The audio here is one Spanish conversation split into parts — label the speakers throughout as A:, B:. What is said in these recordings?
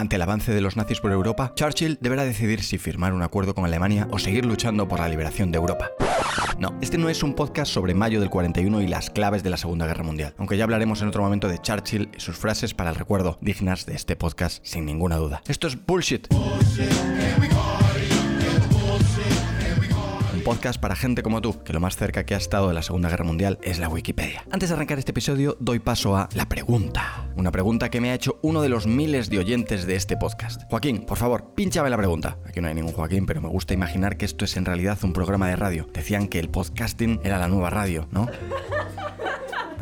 A: ante el avance de los nazis por Europa, Churchill deberá decidir si firmar un acuerdo con Alemania o seguir luchando por la liberación de Europa. No, este no es un podcast sobre mayo del 41 y las claves de la Segunda Guerra Mundial, aunque ya hablaremos en otro momento de Churchill y sus frases para el recuerdo dignas de este podcast sin ninguna duda. Esto es bullshit. Podcast para gente como tú, que lo más cerca que ha estado de la Segunda Guerra Mundial es la Wikipedia. Antes de arrancar este episodio, doy paso a la pregunta. Una pregunta que me ha hecho uno de los miles de oyentes de este podcast. Joaquín, por favor, pínchame la pregunta. Aquí no hay ningún Joaquín, pero me gusta imaginar que esto es en realidad un programa de radio. Decían que el podcasting era la nueva radio, ¿no?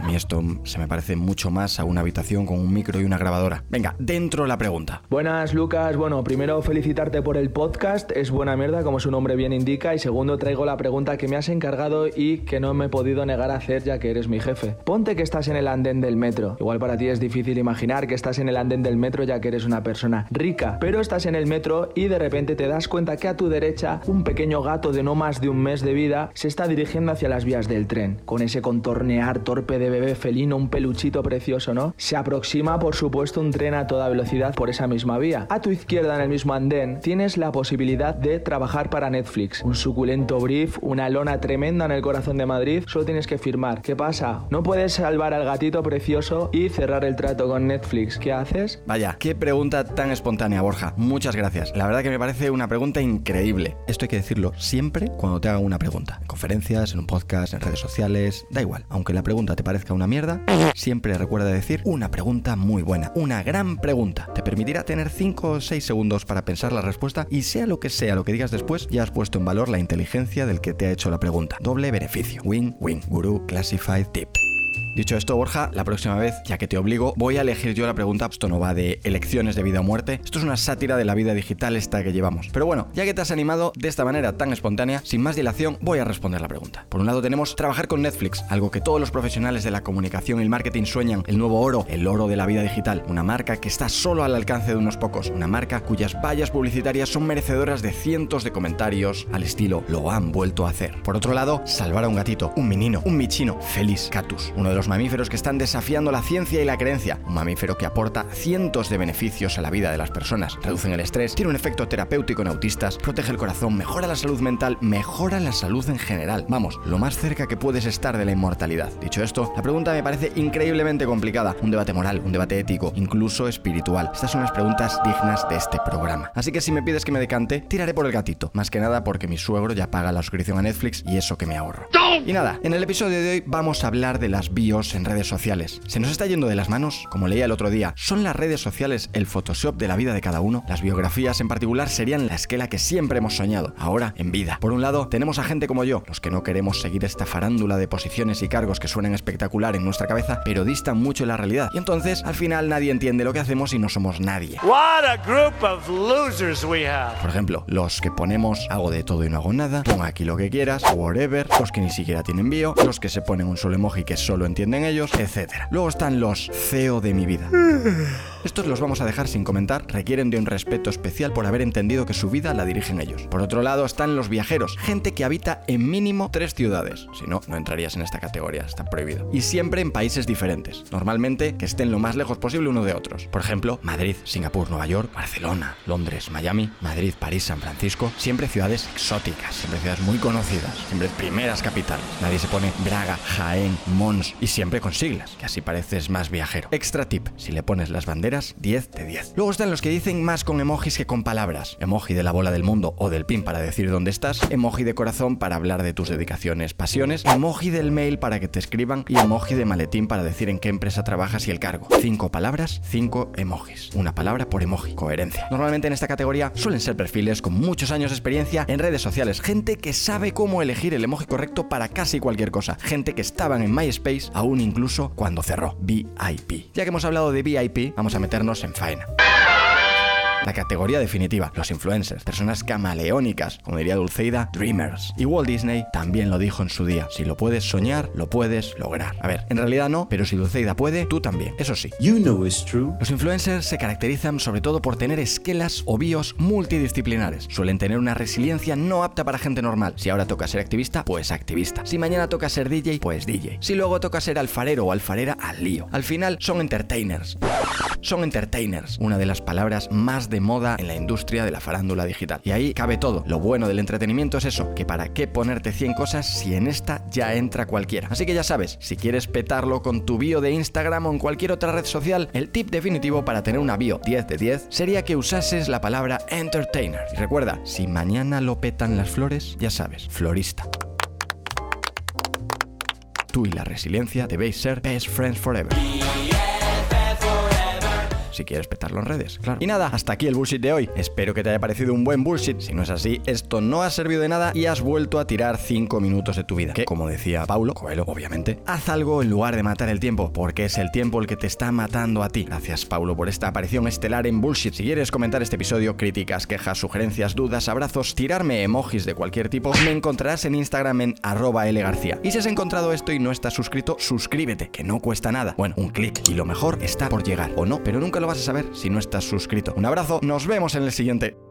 A: Mí esto se me parece mucho más a una habitación con un micro y una grabadora. Venga, dentro la pregunta.
B: Buenas, Lucas. Bueno, primero felicitarte por el podcast. Es buena mierda, como su nombre bien indica. Y segundo, traigo la pregunta que me has encargado y que no me he podido negar a hacer ya que eres mi jefe. Ponte que estás en el andén del metro. Igual para ti es difícil imaginar que estás en el andén del metro ya que eres una persona rica. Pero estás en el metro y de repente te das cuenta que a tu derecha un pequeño gato de no más de un mes de vida se está dirigiendo hacia las vías del tren. Con ese contornear torpe de bebé felino, un peluchito precioso, ¿no? Se aproxima, por supuesto, un tren a toda velocidad por esa misma vía. A tu izquierda, en el mismo andén, tienes la posibilidad de trabajar para Netflix. Un suculento brief, una lona tremenda en el corazón de Madrid, solo tienes que firmar. ¿Qué pasa? No puedes salvar al gatito precioso y cerrar el trato con Netflix. ¿Qué haces?
A: Vaya, qué pregunta tan espontánea, Borja. Muchas gracias. La verdad que me parece una pregunta increíble. Esto hay que decirlo siempre cuando te hagan una pregunta. En conferencias, en un podcast, en redes sociales, da igual. Aunque la pregunta te parezca una mierda, siempre recuerda decir una pregunta muy buena, una gran pregunta. Te permitirá tener 5 o 6 segundos para pensar la respuesta y sea lo que sea lo que digas después, ya has puesto en valor la inteligencia del que te ha hecho la pregunta. Doble beneficio. Win-win. Guru Classified Tip. Dicho esto, Borja, la próxima vez, ya que te obligo, voy a elegir yo la pregunta. Esto no va de elecciones de vida o muerte. Esto es una sátira de la vida digital esta que llevamos. Pero bueno, ya que te has animado de esta manera tan espontánea, sin más dilación, voy a responder la pregunta. Por un lado tenemos trabajar con Netflix, algo que todos los profesionales de la comunicación y el marketing sueñan, el nuevo oro, el oro de la vida digital. Una marca que está solo al alcance de unos pocos. Una marca cuyas vallas publicitarias son merecedoras de cientos de comentarios al estilo lo han vuelto a hacer. Por otro lado, salvar a un gatito, un menino, un michino, Felis catus, uno de los mamíferos que están desafiando la ciencia y la creencia. Un mamífero que aporta cientos de beneficios a la vida de las personas. Reducen el estrés, tiene un efecto terapéutico en autistas, protege el corazón, mejora la salud mental, mejora la salud en general. Vamos, lo más cerca que puedes estar de la inmortalidad. Dicho esto, la pregunta me parece increíblemente complicada. Un debate moral, un debate ético, incluso espiritual. Estas son las preguntas dignas de este programa. Así que si me pides que me decante, tiraré por el gatito. Más que nada porque mi suegro ya paga la suscripción a Netflix y eso que me ahorro. Y nada, en el episodio de hoy vamos a hablar de las bios en redes sociales. ¿Se nos está yendo de las manos? Como leía el otro día, ¿son las redes sociales el Photoshop de la vida de cada uno? Las biografías en particular serían la esquela que siempre hemos soñado, ahora en vida. Por un lado, tenemos a gente como yo, los que no queremos seguir esta farándula de posiciones y cargos que suenan espectacular en nuestra cabeza, pero distan mucho de la realidad. Y entonces, al final, nadie entiende lo que hacemos y no somos nadie.
C: What a group of losers we have.
A: Por ejemplo, los que ponemos hago de todo y no hago nada, pon aquí lo que quieras, whatever, los que ni siquiera tienen bio, los que se ponen un solo emoji que solo entienden ellos, etc. Luego están los CEO de mi vida. Estos los vamos a dejar sin comentar, requieren de un respeto especial por haber entendido que su vida la dirigen ellos. Por otro lado están los viajeros, gente que habita en mínimo tres ciudades. Si no, no entrarías en esta categoría, está prohibido. Y siempre en países diferentes, normalmente que estén lo más lejos posible uno de otros. Por ejemplo, Madrid, Singapur, Nueva York, Barcelona, Londres, Miami, Madrid, París, San Francisco, siempre ciudades exóticas, siempre ciudades muy conocidas, siempre primeras capitales. Nadie se pone Braga, Jaén, Mons y siempre con siglas, que así pareces más viajero. Extra tip, si le pones las banderas, 10 de 10. Luego están los que dicen más con emojis que con palabras. Emoji de la bola del mundo o del pin para decir dónde estás, emoji de corazón para hablar de tus dedicaciones, pasiones, emoji del mail para que te escriban y emoji de maletín para decir en qué empresa trabajas y el cargo. Cinco palabras, cinco emojis. Una palabra por emoji. Coherencia. Normalmente en esta categoría suelen ser perfiles con muchos años de experiencia en redes sociales, gente que sabe cómo elegir el emoji correcto para casi cualquier cosa, gente que estaban en MySpace aún incluso cuando cerró. VIP. Ya que hemos hablado de VIP, vamos a meternos en faena. La categoría definitiva, los influencers, personas camaleónicas, como diría Dulceida, dreamers. Y Walt Disney también lo dijo en su día, si lo puedes soñar, lo puedes lograr. A ver, en realidad no, pero si Dulceida puede, tú también, eso sí.
D: You know it's true.
A: Los influencers se caracterizan sobre todo por tener esquelas o bios multidisciplinares. Suelen tener una resiliencia no apta para gente normal. Si ahora toca ser activista, pues activista. Si mañana toca ser DJ, pues DJ. Si luego toca ser alfarero o alfarera, al lío. Al final son entertainers. Son entertainers, una de las palabras más de moda en la industria de la farándula digital. Y ahí cabe todo. Lo bueno del entretenimiento es eso, que para qué ponerte 100 cosas si en esta ya entra cualquiera. Así que ya sabes, si quieres petarlo con tu bio de Instagram o en cualquier otra red social, el tip definitivo para tener una bio 10 de 10 sería que usases la palabra entertainer. Y recuerda, si mañana lo petan las flores, ya sabes, florista. Tú y la resiliencia debéis ser best friends forever si quieres petarlo en redes, claro. Y nada, hasta aquí el bullshit de hoy. Espero que te haya parecido un buen bullshit. Si no es así, esto no ha servido de nada y has vuelto a tirar 5 minutos de tu vida. Que, como decía Paulo Coelho, obviamente, haz algo en lugar de matar el tiempo, porque es el tiempo el que te está matando a ti. Gracias, Paulo, por esta aparición estelar en bullshit. Si quieres comentar este episodio, críticas, quejas, sugerencias, dudas, abrazos, tirarme emojis de cualquier tipo, me encontrarás en Instagram en arroba lgarcía. Y si has encontrado esto y no estás suscrito, suscríbete, que no cuesta nada. Bueno, un clic. Y lo mejor está por llegar. O no, pero nunca vas a saber si no estás suscrito. Un abrazo, nos vemos en el siguiente.